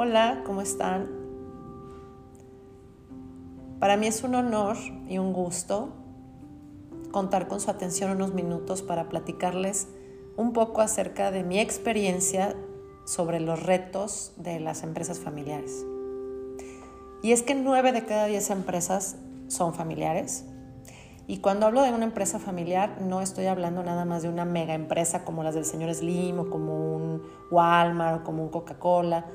Hola, ¿cómo están? Para mí es un honor y un gusto contar con su atención unos minutos para platicarles un poco acerca de mi experiencia sobre los retos de las empresas familiares. Y es que nueve de cada diez empresas son familiares. Y cuando hablo de una empresa familiar, no estoy hablando nada más de una mega empresa como las del señor Slim o como un Walmart o como un Coca-Cola.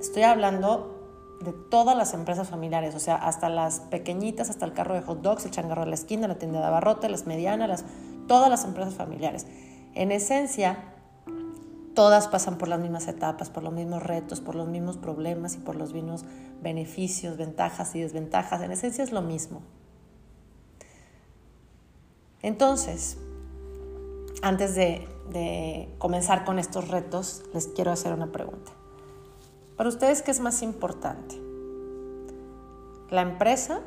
Estoy hablando de todas las empresas familiares, o sea, hasta las pequeñitas, hasta el carro de hot dogs, el changarro de la esquina, la tienda de abarrote, las medianas, las, todas las empresas familiares. En esencia, todas pasan por las mismas etapas, por los mismos retos, por los mismos problemas y por los mismos beneficios, ventajas y desventajas. En esencia es lo mismo. Entonces, antes de, de comenzar con estos retos, les quiero hacer una pregunta. Para ustedes, ¿qué es más importante? ¿La empresa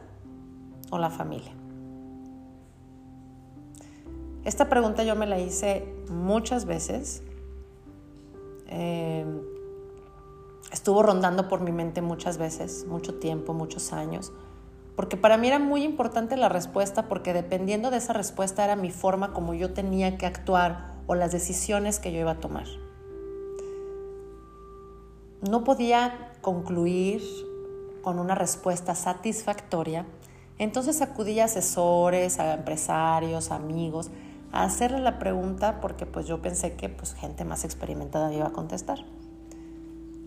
o la familia? Esta pregunta yo me la hice muchas veces. Eh, estuvo rondando por mi mente muchas veces, mucho tiempo, muchos años, porque para mí era muy importante la respuesta, porque dependiendo de esa respuesta era mi forma como yo tenía que actuar o las decisiones que yo iba a tomar no podía concluir con una respuesta satisfactoria, entonces acudí a asesores, a empresarios, amigos, a hacerle la pregunta porque pues yo pensé que pues gente más experimentada me iba a contestar.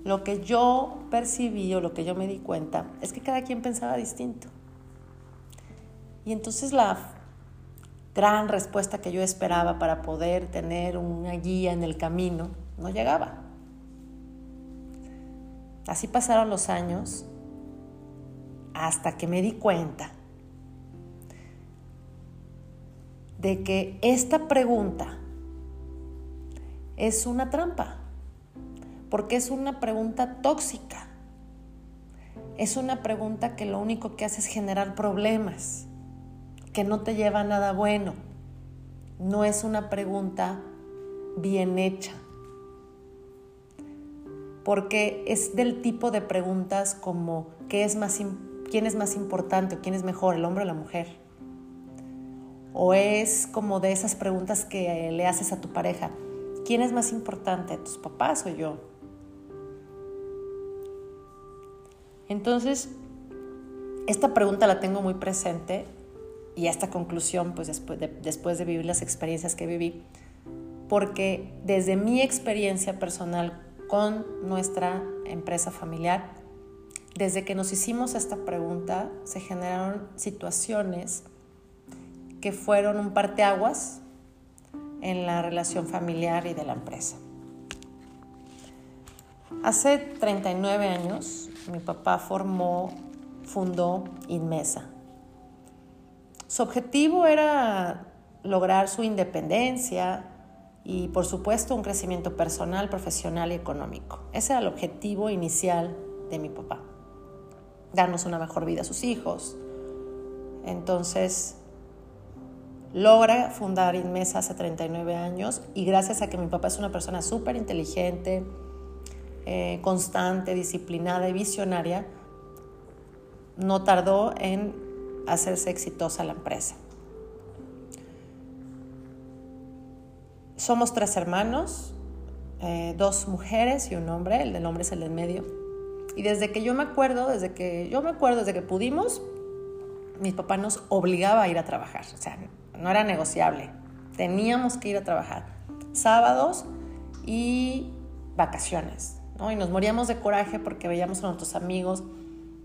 Lo que yo percibí o lo que yo me di cuenta es que cada quien pensaba distinto. Y entonces la gran respuesta que yo esperaba para poder tener una guía en el camino no llegaba. Así pasaron los años hasta que me di cuenta de que esta pregunta es una trampa, porque es una pregunta tóxica. Es una pregunta que lo único que hace es generar problemas, que no te lleva a nada bueno. No es una pregunta bien hecha porque es del tipo de preguntas como ¿qué es más, ¿quién es más importante o quién es mejor, el hombre o la mujer? O es como de esas preguntas que le haces a tu pareja, ¿quién es más importante, tus papás o yo? Entonces, esta pregunta la tengo muy presente y esta conclusión, pues después de, después de vivir las experiencias que viví, porque desde mi experiencia personal con nuestra empresa familiar. Desde que nos hicimos esta pregunta, se generaron situaciones que fueron un parteaguas en la relación familiar y de la empresa. Hace 39 años, mi papá formó, fundó Inmesa. Su objetivo era lograr su independencia, y por supuesto un crecimiento personal, profesional y económico. Ese era el objetivo inicial de mi papá, darnos una mejor vida a sus hijos. Entonces, logra fundar Inmesa hace 39 años y gracias a que mi papá es una persona súper inteligente, eh, constante, disciplinada y visionaria, no tardó en hacerse exitosa la empresa. Somos tres hermanos, eh, dos mujeres y un hombre, el del hombre es el del medio. Y desde que yo me acuerdo, desde que yo me acuerdo, desde que pudimos, mi papá nos obligaba a ir a trabajar, o sea, no era negociable, teníamos que ir a trabajar, sábados y vacaciones, ¿no? Y nos moríamos de coraje porque veíamos a nuestros amigos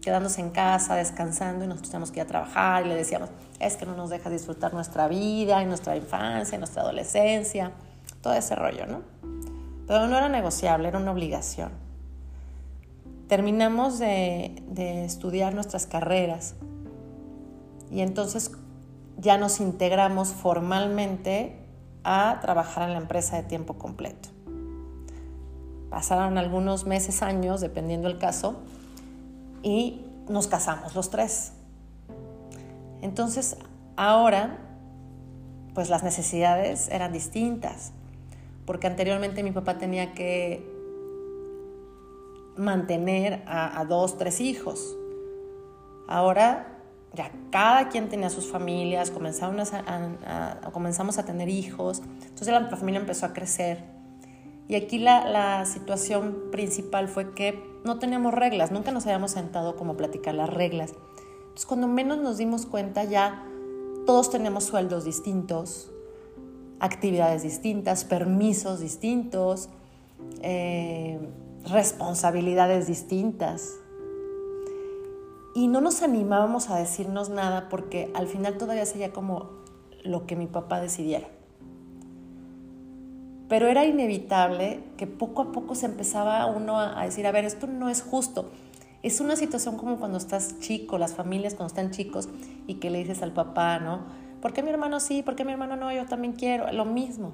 quedándose en casa, descansando y nosotros teníamos que ir a trabajar y le decíamos, es que no nos dejas disfrutar nuestra vida y nuestra infancia y nuestra adolescencia todo ese rollo, ¿no? Pero no era negociable, era una obligación. Terminamos de, de estudiar nuestras carreras y entonces ya nos integramos formalmente a trabajar en la empresa de tiempo completo. Pasaron algunos meses, años, dependiendo del caso, y nos casamos los tres. Entonces, ahora, pues las necesidades eran distintas porque anteriormente mi papá tenía que mantener a, dos, tres hijos. Ahora ya cada quien tenía sus familias, comenzamos a, comenzamos a tener hijos, entonces la familia empezó a crecer. Y aquí la, la, situación principal fue que no teníamos reglas, nunca nos habíamos sentado como a platicar las reglas. Entonces cuando menos nos dimos cuenta ya todos tenemos sueldos distintos, actividades distintas, permisos distintos, eh, responsabilidades distintas. Y no nos animábamos a decirnos nada porque al final todavía sería como lo que mi papá decidiera. Pero era inevitable que poco a poco se empezaba uno a, decir, a ver, esto no es justo. Es una situación como cuando estás chico, las familias cuando están chicos y que le dices al papá, ¿no? ¿Por qué mi hermano sí? ¿Por qué mi hermano no? Yo también quiero. Lo mismo.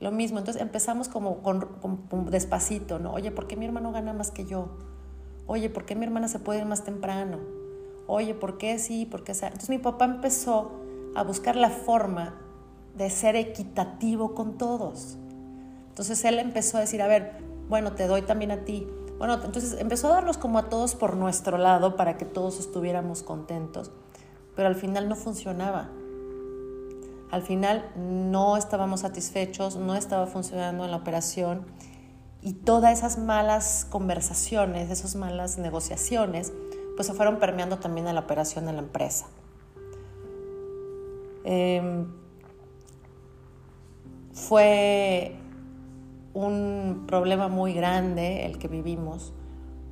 Lo mismo. Entonces empezamos como con, despacito, ¿no? Oye, ¿por qué mi hermano gana más que yo? Oye, ¿por qué mi hermana se puede ir más temprano? Oye, ¿por qué sí? ¿Por qué Entonces mi papá empezó a buscar la forma de ser equitativo con todos. Entonces él empezó a decir, a ver, bueno, te doy también a ti. Bueno, entonces empezó a darnos como a todos por nuestro lado para que todos estuviéramos contentos, pero al final no funcionaba. Al final no estábamos satisfechos, no estaba funcionando en la operación y todas esas malas conversaciones, esas malas negociaciones, pues se fueron permeando también a la operación de la empresa. Em, fue un problema muy grande el que vivimos,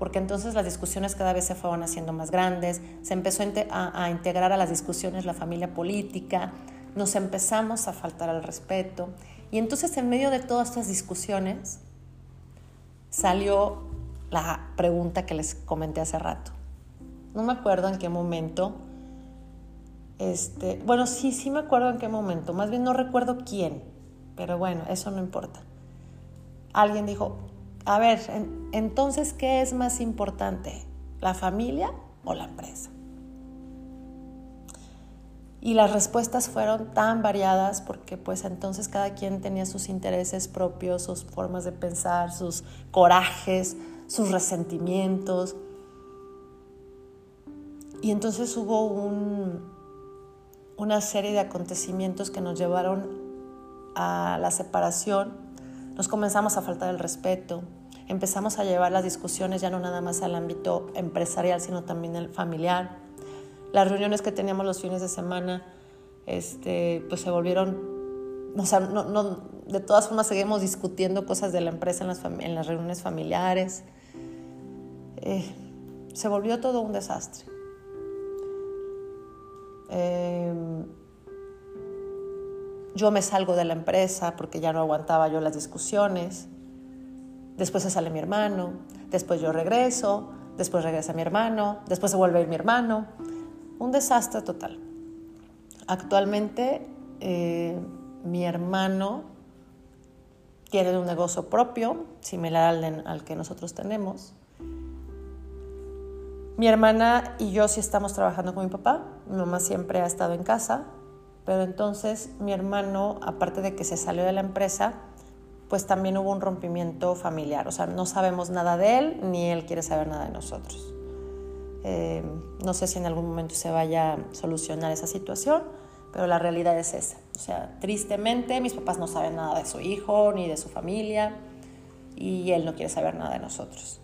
porque entonces las discusiones cada vez se fueron haciendo más grandes, se empezó a, integrar a las discusiones la familia política, nos empezamos a faltar al respeto, y entonces en medio de todas estas discusiones salió la pregunta que les comenté hace rato. No me acuerdo en qué momento, este, bueno, sí, sí me acuerdo en qué momento, más bien no recuerdo quién, pero bueno, eso no importa. Alguien dijo, a ver, entonces, ¿qué es más importante? ¿La familia o la empresa? Y las respuestas fueron tan variadas porque pues entonces cada quien tenía sus intereses propios, sus formas de pensar, sus corajes, sus resentimientos. Y entonces hubo una serie de acontecimientos que nos llevaron a la separación, nos comenzamos a faltar el respeto, empezamos a llevar las discusiones ya no nada más al ámbito empresarial, sino también el familiar. Las reuniones que teníamos los fines de semana, este, pues se volvieron, o sea, no, de todas formas seguimos discutiendo cosas de la empresa en las, en las reuniones familiares. Eh, se volvió todo un desastre. Eh, yo me salgo de la empresa porque ya no aguantaba yo las discusiones. Después se sale mi hermano, después yo regreso, después regresa mi hermano, después se vuelve a ir mi hermano. Un desastre total. Actualmente eh, mi hermano tiene un negocio propio, similar al, al que nosotros tenemos. Mi hermana y yo sí estamos trabajando con mi papá. Mi mamá siempre ha estado en casa, pero entonces mi hermano, aparte de que se salió de la empresa, pues también hubo un rompimiento familiar. O sea, no sabemos nada de él, ni él quiere saber nada de nosotros. Eh, no sé si en algún momento se vaya a solucionar esa situación, pero la realidad es esa. O sea, tristemente mis papás no saben nada de su hijo ni de su familia y él no quiere saber nada de nosotros.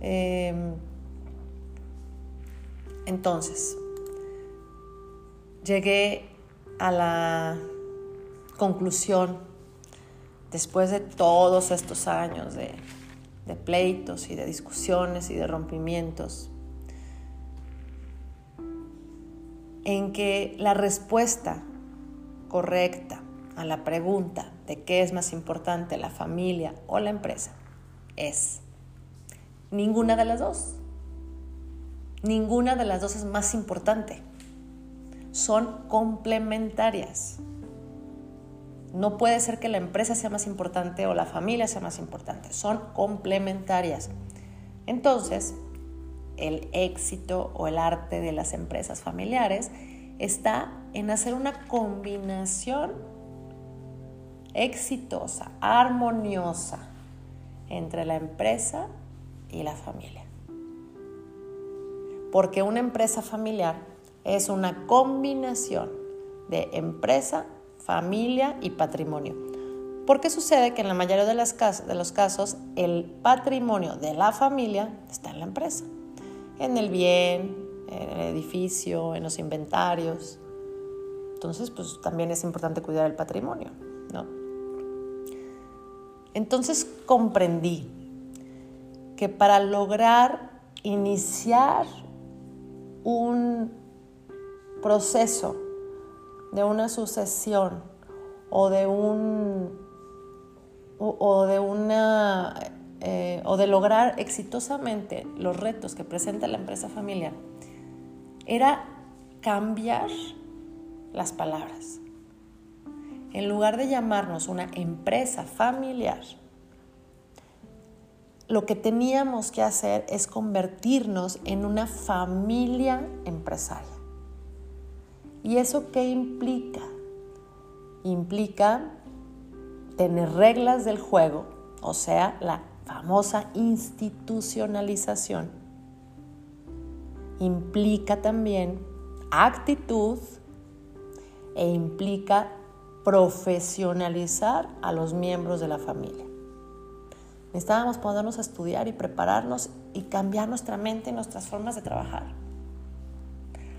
Eh, entonces, llegué a la conclusión, después de todos estos años de, pleitos y de discusiones y de rompimientos, en que la respuesta correcta a la pregunta de qué es más importante, la familia o la empresa, es ninguna de las dos. Ninguna de las dos es más importante son complementarias. No puede ser que la empresa sea más importante o la familia sea más importante, son complementarias. Entonces, el éxito o el arte de las empresas familiares está en hacer una combinación exitosa, armoniosa entre la empresa y la familia. Porque una empresa familiar es una combinación de empresa, familia y patrimonio. Porque sucede que en la mayoría de, los casos el patrimonio de la familia está en la empresa, en el bien, en el edificio, en los inventarios. Entonces, pues también es importante cuidar el patrimonio, ¿no? Entonces comprendí que para lograr iniciar un proceso de una sucesión o de un o, de una eh, o de lograr exitosamente los retos que presenta la empresa familiar era cambiar las palabras. En lugar de llamarnos una empresa familiar, lo que teníamos que hacer es convertirnos en una familia empresaria. ¿Y eso qué implica? Implica tener reglas del juego, o sea, la famosa institucionalización. Implica también actitud e implica profesionalizar a los miembros de la familia. Necesitábamos ponernos a estudiar y prepararnos y cambiar nuestra mente y nuestras formas de trabajar.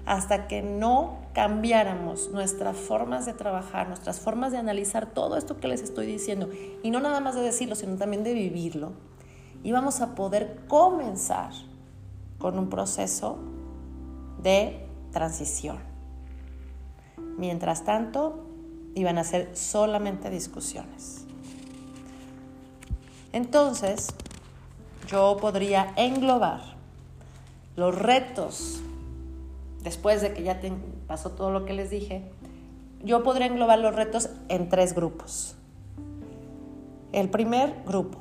Hasta que no cambiáramos nuestras formas de trabajar, nuestras formas de analizar todo esto que les estoy diciendo, y no nada más de decirlo, sino también de vivirlo, íbamos a poder comenzar con un proceso de transición. Mientras tanto, iban a ser solamente discusiones. Entonces, yo podría englobar los retos, después de que ya pasó todo lo que les dije, yo podría englobar los retos en tres grupos. El primer grupo,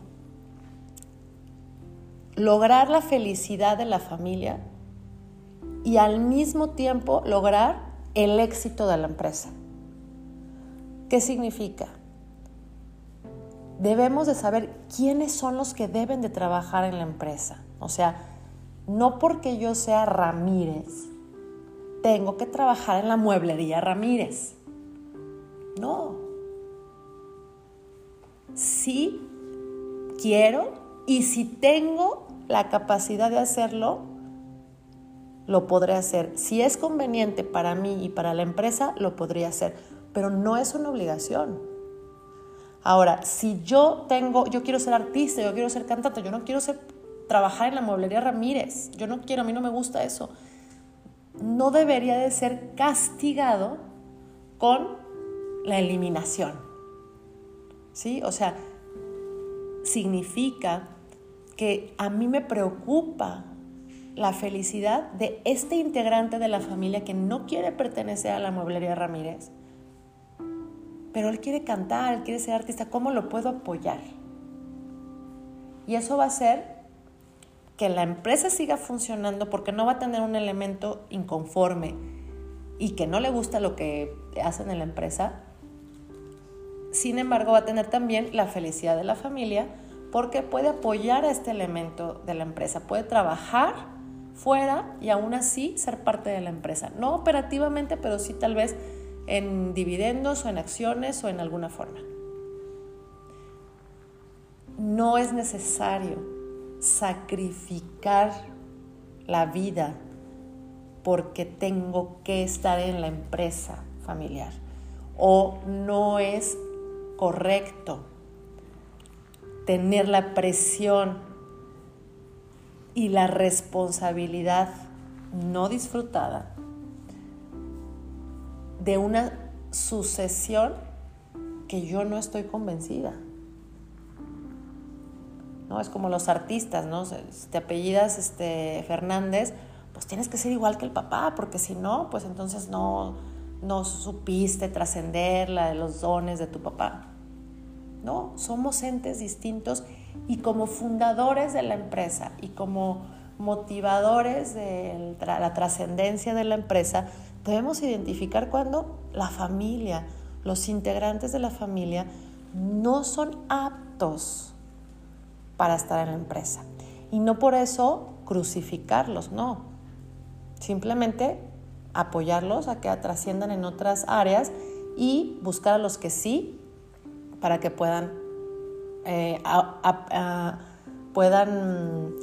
lograr la felicidad de la familia y al mismo tiempo lograr el éxito de la empresa. ¿Qué significa? debemos de saber quiénes son los que deben de trabajar en la empresa. O sea, no porque yo sea Ramírez, tengo que trabajar en la mueblería Ramírez. No. Si quiero y si tengo la capacidad de hacerlo, lo podré hacer. Si es conveniente para mí y para la empresa, lo podría hacer. Pero no es una obligación. Ahora, si yo tengo, yo quiero ser artista, yo quiero ser cantante, yo no quiero ser, trabajar en la mueblería Ramírez, yo no quiero, a mí no me gusta eso, no debería de ser castigado con la eliminación. ¿Sí? O sea, significa que a mí me preocupa la felicidad de este integrante de la familia que no quiere pertenecer a la mueblería Ramírez pero él quiere cantar, él quiere ser artista, ¿cómo lo puedo apoyar? Y eso va a hacer que la empresa siga funcionando porque no va a tener un elemento inconforme y que no le gusta lo que hacen en la empresa. Sin embargo, va a tener también la felicidad de la familia porque puede apoyar a este elemento de la empresa, puede trabajar fuera y aún así ser parte de la empresa. No operativamente, pero sí tal vez en dividendos o en acciones o en alguna forma. No es necesario sacrificar la vida porque tengo que estar en la empresa familiar o no es correcto tener la presión y la responsabilidad no disfrutada de una sucesión que yo no estoy convencida. ¿No? Es como los artistas, ¿no? Si te apellidas este, Fernández, pues tienes que ser igual que el papá, porque si no, pues entonces no, no supiste trascender la de los dones de tu papá. No, somos entes distintos y como fundadores de la empresa y como motivadores de la trascendencia de la empresa, debemos identificar cuando la familia, los integrantes de la familia no son aptos para estar en la empresa. Y no por eso crucificarlos, no. Simplemente apoyarlos a que trasciendan en otras áreas y buscar a los que sí para que puedan, eh, puedan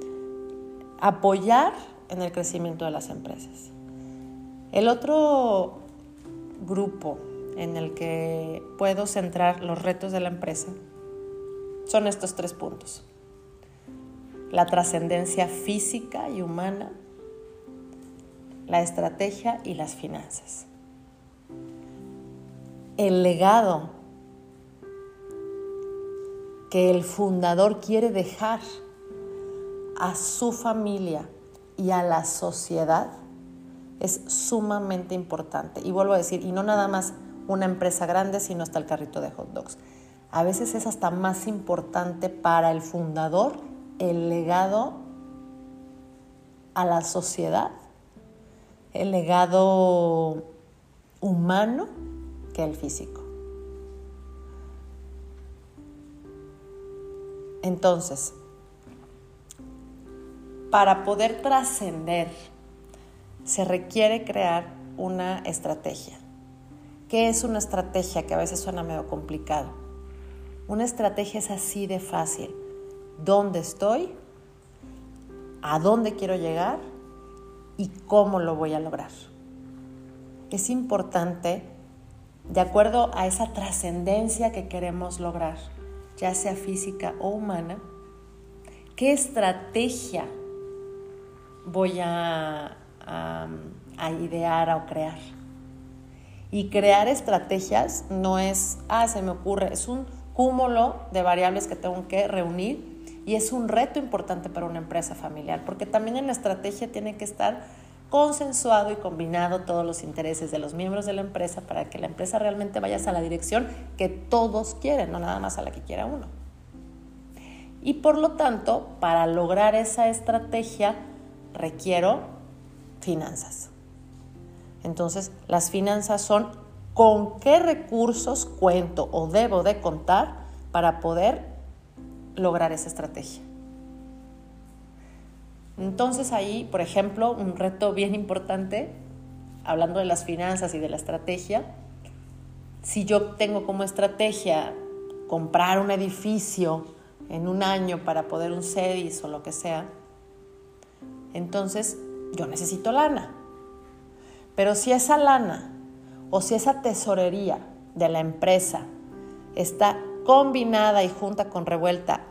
apoyar en el crecimiento de las empresas. El otro grupo en el que puedo centrar los retos de la empresa son estos tres puntos. La trascendencia física y humana, la estrategia y las finanzas. El legado que el fundador quiere dejar a su familia y a la sociedad es sumamente importante. Y vuelvo a decir, y no nada más una empresa grande, sino hasta el carrito de hot dogs. A veces es hasta más importante para el fundador el legado a la sociedad, el legado humano que el físico. Entonces, para poder trascender, se requiere crear una estrategia. ¿Qué es una estrategia? Que a veces suena medio complicado. Una estrategia es así de fácil. ¿Dónde estoy? ¿A dónde quiero llegar? ¿Y cómo lo voy a lograr? Es importante, de acuerdo a esa trascendencia que queremos lograr, ya sea física o humana, qué estrategia voy a, idear o crear. Y crear estrategias no es, ah, se me ocurre, es un cúmulo de variables que tengo que reunir y es un reto importante para una empresa familiar, porque también en la estrategia tiene que estar consensuado y combinado todos los intereses de los miembros de la empresa para que la empresa realmente vaya a la dirección que todos quieren, no nada más a la que quiera uno. Y por lo tanto, para lograr esa estrategia, requiero finanzas. Entonces, las finanzas son con qué recursos cuento o debo de contar para poder lograr esa estrategia. Entonces ahí, por ejemplo, un reto bien importante, hablando de las finanzas y de la estrategia, si yo tengo como estrategia comprar un edificio en un año para poder un CEDIS o lo que sea, entonces yo necesito lana. Pero si esa lana o si esa tesorería de la empresa está combinada y junta con revuelta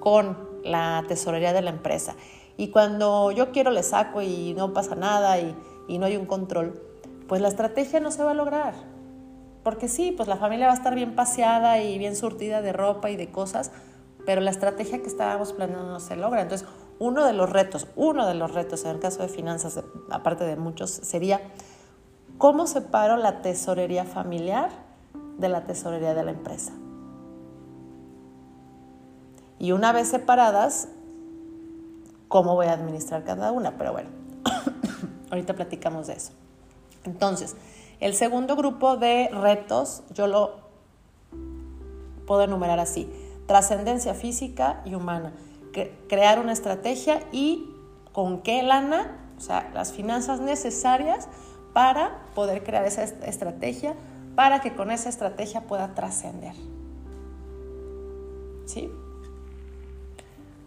con la tesorería de la empresa, y cuando yo quiero le saco y no pasa nada y, y no hay un control, pues la estrategia no se va a lograr. Porque sí, pues la familia va a estar bien paseada y bien surtida de ropa y de cosas, pero la estrategia que estábamos planeando no se logra. Entonces, uno de los retos, uno de los retos en el caso de finanzas, aparte de muchos, sería cómo separo la tesorería familiar de la tesorería de la empresa. Y una vez separadas, cómo voy a administrar cada una. Pero bueno, ahorita platicamos de eso. Entonces, el segundo grupo de retos yo lo puedo enumerar así. Trascendencia física y humana crear una estrategia y con qué lana, o sea, las finanzas necesarias para poder crear esa estrategia, para que con esa estrategia pueda trascender. ¿Sí?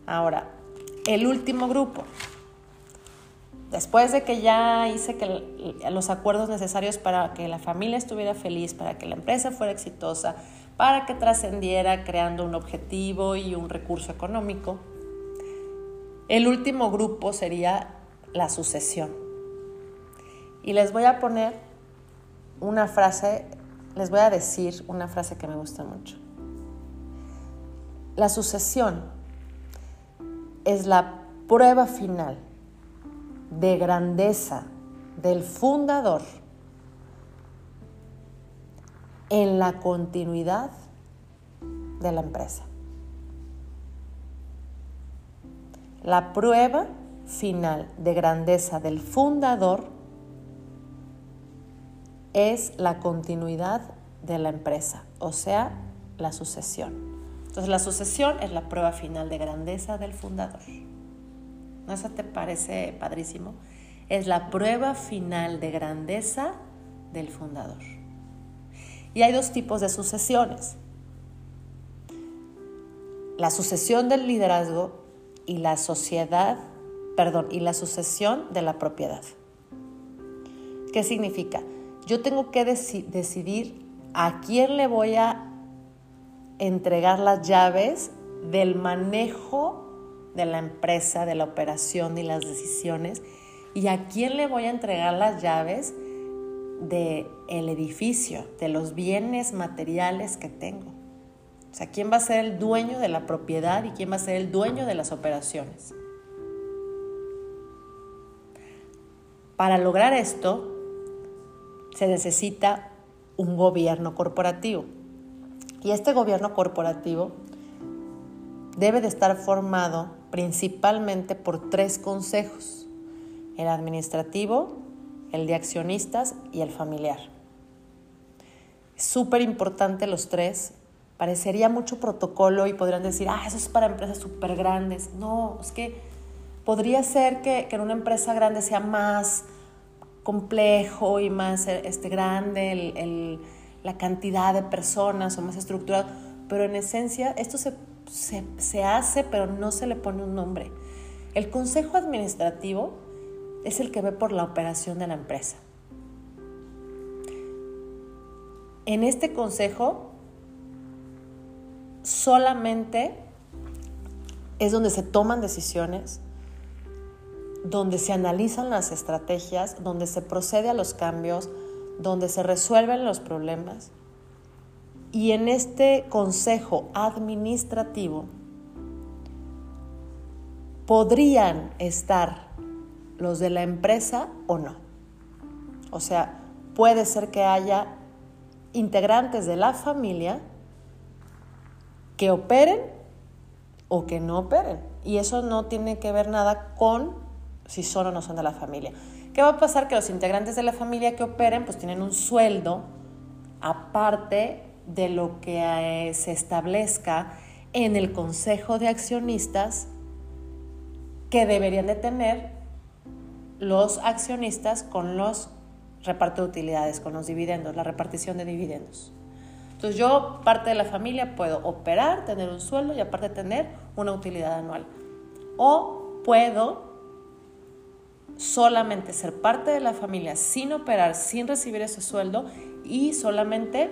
Ahora, el último grupo. Después de que ya hice los acuerdos necesarios para que la familia estuviera feliz, para que la empresa fuera exitosa, para que trascendiera creando un objetivo y un recurso económico, el último grupo sería la sucesión. Y les voy a poner una frase, les voy a decir una frase que me gusta mucho. La sucesión es la prueba final de grandeza del fundador en la continuidad de la empresa. La prueba final de grandeza del fundador es la continuidad de la empresa, o sea, la sucesión. Entonces la sucesión es la prueba final de grandeza del fundador. ¿No eso te parece padrísimo? Es la prueba final de grandeza del fundador. Y hay dos tipos de sucesiones. La sucesión del liderazgo y la sociedad, perdón, y la sucesión de la propiedad. ¿Qué significa? Yo tengo que decidir a quién le voy a entregar las llaves del manejo de la empresa, de la operación y las decisiones y a quién le voy a entregar las llaves del el edificio, de los bienes materiales que tengo. O sea, quién va a ser el dueño de la propiedad y quién va a ser el dueño de las operaciones. Para lograr esto, se necesita un gobierno corporativo. Y este gobierno corporativo debe de estar formado principalmente por tres consejos, el administrativo, el de accionistas y el familiar. Súper importante los tres. Parecería mucho protocolo y podrían decir, ah, eso es para empresas súper grandes. No, es que podría ser que, en una empresa grande sea más complejo y más este, grande la cantidad de personas o más estructurado, pero en esencia esto se, se hace, pero no se le pone un nombre. El consejo administrativo es el que ve por la operación de la empresa. En este consejo solamente es donde se toman decisiones, donde se analizan las estrategias, donde se procede a los cambios, donde se resuelven los problemas. Y en este consejo administrativo podrían estar los de la empresa o no. O sea, puede ser que haya integrantes de la familia que operen o que no operen. Y eso no tiene que ver nada con si son o no son de la familia. ¿Qué va a pasar? Que los integrantes de la familia que operen pues tienen un sueldo aparte de lo que eh, se establezca en el consejo de accionistas que deberían de tener los accionistas con los reparto de utilidades, con los dividendos, la repartición de dividendos. Entonces yo, parte de la familia, puedo operar, tener un sueldo y aparte tener una utilidad anual. O puedo solamente ser parte de la familia sin operar, sin recibir ese sueldo y solamente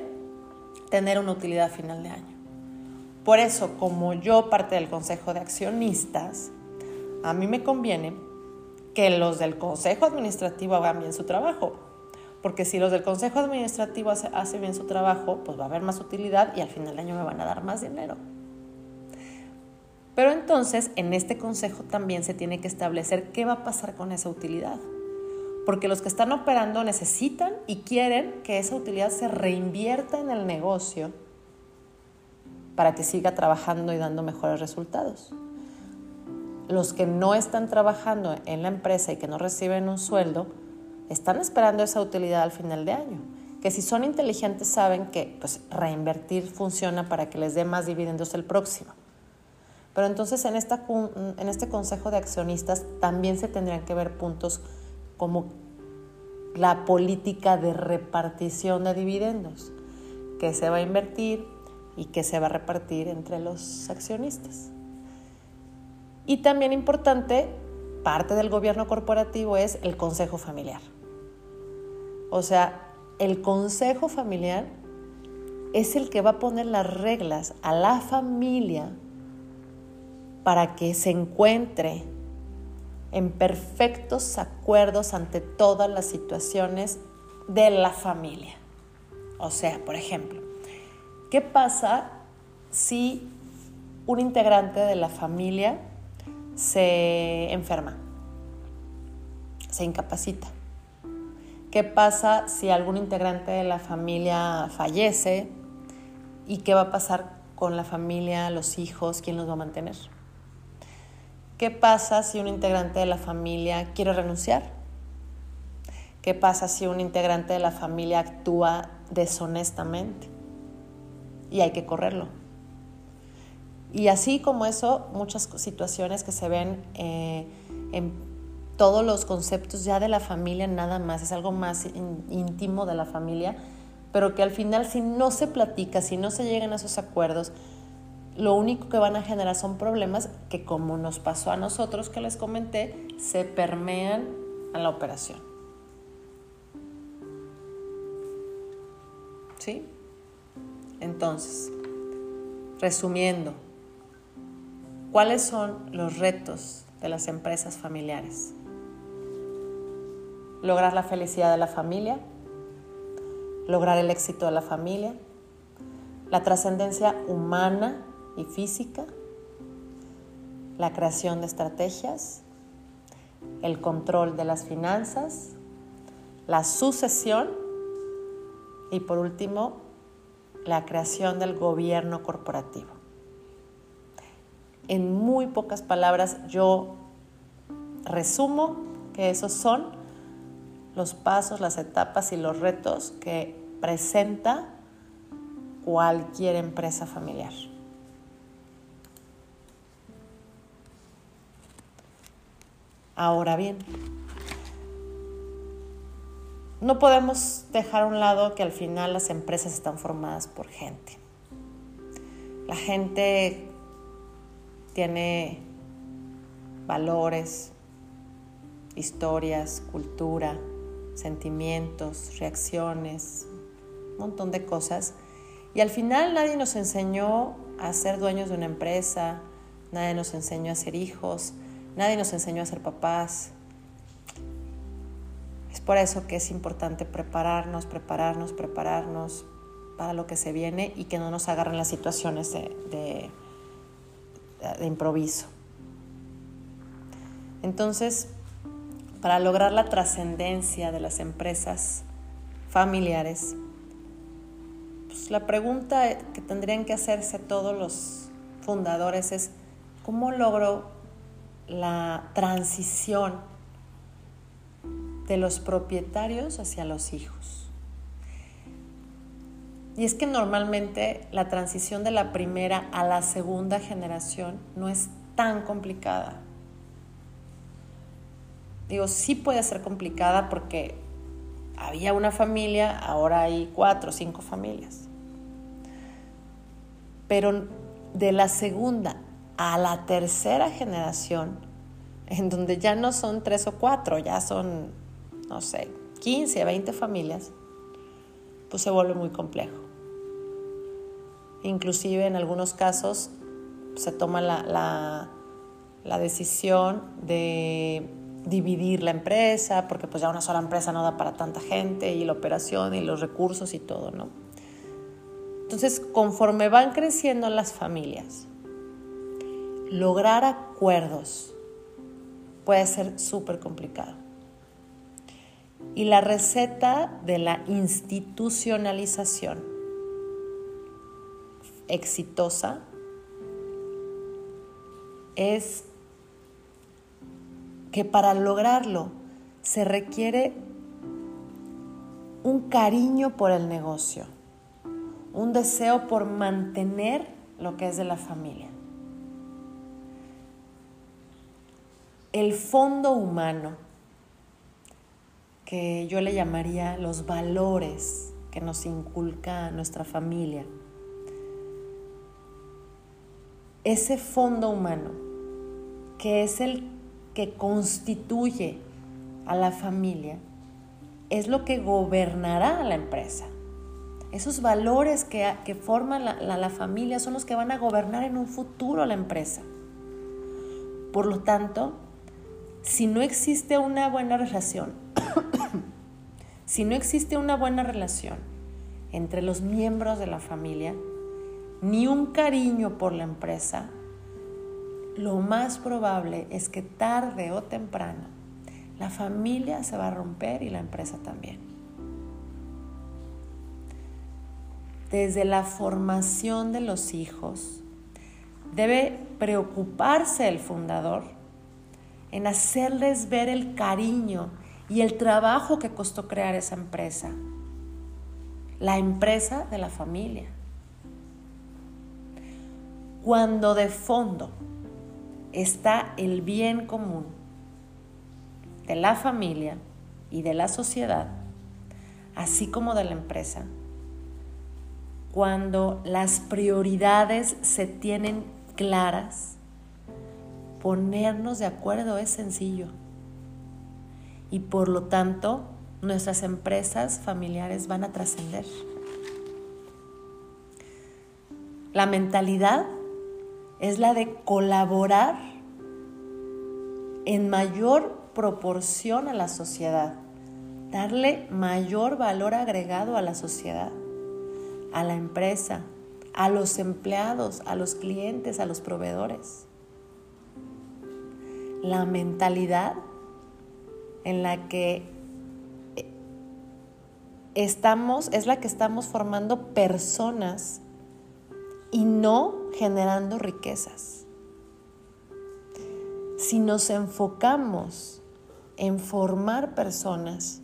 tener una utilidad final de año. Por eso, como yo parte del consejo de accionistas, a mí me conviene que los del consejo administrativo hagan bien su trabajo. Porque si los del consejo administrativo hacen bien su trabajo, pues va a haber más utilidad y al final del año me van a dar más dinero. Pero entonces en este consejo también se tiene que establecer qué va a pasar con esa utilidad. Porque los que están operando necesitan y quieren que esa utilidad se reinvierta en el negocio para que siga trabajando y dando mejores resultados los que no están trabajando en la empresa y que no reciben un sueldo, están esperando esa utilidad al final de año. Que si son inteligentes saben que pues, reinvertir funciona para que les dé más dividendos el próximo. Pero entonces en, esta, en este consejo de accionistas también se tendrían que ver puntos como la política de repartición de dividendos, que se va a invertir y que se va a repartir entre los accionistas. Y también importante, parte del gobierno corporativo es el consejo familiar. O sea, el consejo familiar es el que va a poner las reglas a la familia para que se encuentre en perfectos acuerdos ante todas las situaciones de la familia. O sea, por ejemplo, ¿qué pasa si un integrante de la familia se enferma, se incapacita. ¿Qué pasa si algún integrante de la familia fallece? ¿Y qué va a pasar con la familia, los hijos? ¿Quién los va a mantener? ¿Qué pasa si un integrante de la familia quiere renunciar? ¿Qué pasa si un integrante de la familia actúa deshonestamente? Y hay que correrlo. Y así como eso, muchas situaciones que se ven eh, en todos los conceptos ya de la familia nada más, es algo más íntimo de la familia, pero que al final si no se platica, si no se llegan a esos acuerdos, lo único que van a generar son problemas que como nos pasó a nosotros que les comenté, se permean a la operación. ¿Sí? Entonces, resumiendo, ¿cuáles son los retos de las empresas familiares? Lograr la felicidad de la familia, lograr el éxito de la familia, la trascendencia humana y física, la creación de estrategias, el control de las finanzas, la sucesión y por último, la creación del gobierno corporativo. En muy pocas palabras yo resumo que esos son los pasos, las etapas y los retos que presenta cualquier empresa familiar. Ahora bien, no podemos dejar a un lado que al final las empresas están formadas por gente. La gente tiene valores, historias, cultura, sentimientos, reacciones, un montón de cosas. Y al final nadie nos enseñó a ser dueños de una empresa, nadie nos enseñó a ser hijos, Nadie nos enseñó a ser papás. Es por eso que es importante prepararnos, prepararnos, prepararnos para lo que se viene y que no nos agarren las situaciones de, de, improviso. Entonces, para lograr la trascendencia de las empresas familiares, pues la pregunta que tendrían que hacerse todos los fundadores es, ¿cómo logro la transición de los propietarios hacia los hijos. Y es que normalmente la transición de la primera a la segunda generación no es tan complicada. Digo, sí puede ser complicada porque había una familia, ahora hay cuatro o cinco familias. Pero de la segunda a la tercera generación, en donde ya no son tres o cuatro, ya son, no sé, 15, 20 familias, pues se vuelve muy complejo. Inclusive en algunos casos se toma la, la, decisión de dividir la empresa, porque pues ya una sola empresa no da para tanta gente y la operación y los recursos y todo, ¿no? Entonces, conforme van creciendo las familias, lograr acuerdos puede ser súper complicado. Y la receta de la institucionalización exitosa es que para lograrlo se requiere un cariño por el negocio, un deseo por mantener lo que es de la familia. El fondo humano, que yo le llamaría los valores que nos inculca nuestra familia. Ese fondo humano, que es el que constituye a la familia, es lo que gobernará a la empresa. Esos valores que, forman la, la familia son los que van a gobernar en un futuro la empresa. Por lo tanto, si no existe una buena relación, si no existe una buena relación entre los miembros de la familia, ni un cariño por la empresa, lo más probable es que tarde o temprano la familia se va a romper y la empresa también. Desde la formación de los hijos, debe preocuparse el fundador en hacerles ver el cariño y el trabajo que costó crear esa empresa. La empresa de la familia. Cuando de fondo está el bien común de la familia y de la sociedad, así como de la empresa, cuando las prioridades se tienen claras, ponernos de acuerdo es sencillo. Y por lo tanto, nuestras empresas familiares van a trascender. La mentalidad es la de colaborar en mayor proporción a la sociedad, darle mayor valor agregado a la sociedad, a la empresa, a los empleados, a los clientes, a los proveedores. La mentalidad en la que estamos es la que estamos formando personas y no generando riquezas. Si nos enfocamos en formar personas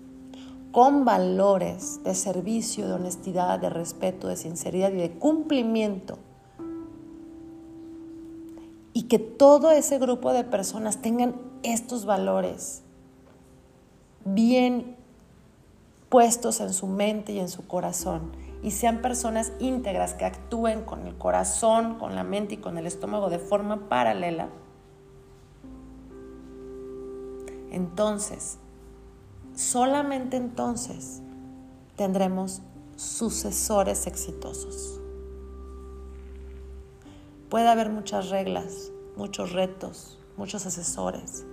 con valores de servicio, de honestidad, de respeto, de sinceridad y de cumplimiento, que todo ese grupo de personas tengan estos valores bien puestos en su mente y en su corazón y sean personas íntegras que actúen con el corazón, con la mente y con el estómago de forma paralela, entonces, solamente entonces tendremos sucesores exitosos. Puede haber muchas reglas, muchos retos, muchos asesores,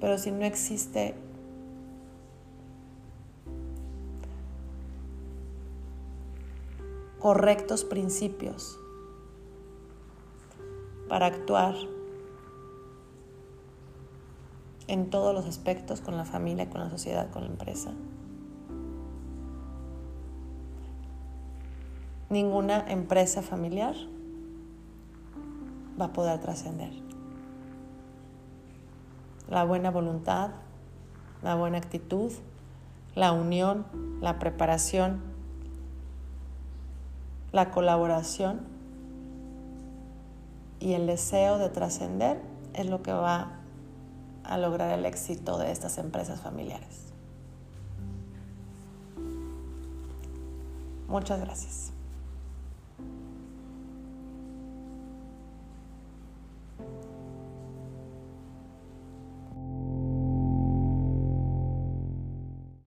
pero si no existe correctos principios para actuar en todos los aspectos con la familia, con la sociedad, con la empresa. Ninguna empresa familiar va a poder trascender. La buena voluntad, la buena actitud, la unión, la preparación, la colaboración y el deseo de trascender es lo que va a lograr el éxito de estas empresas familiares. Muchas gracias.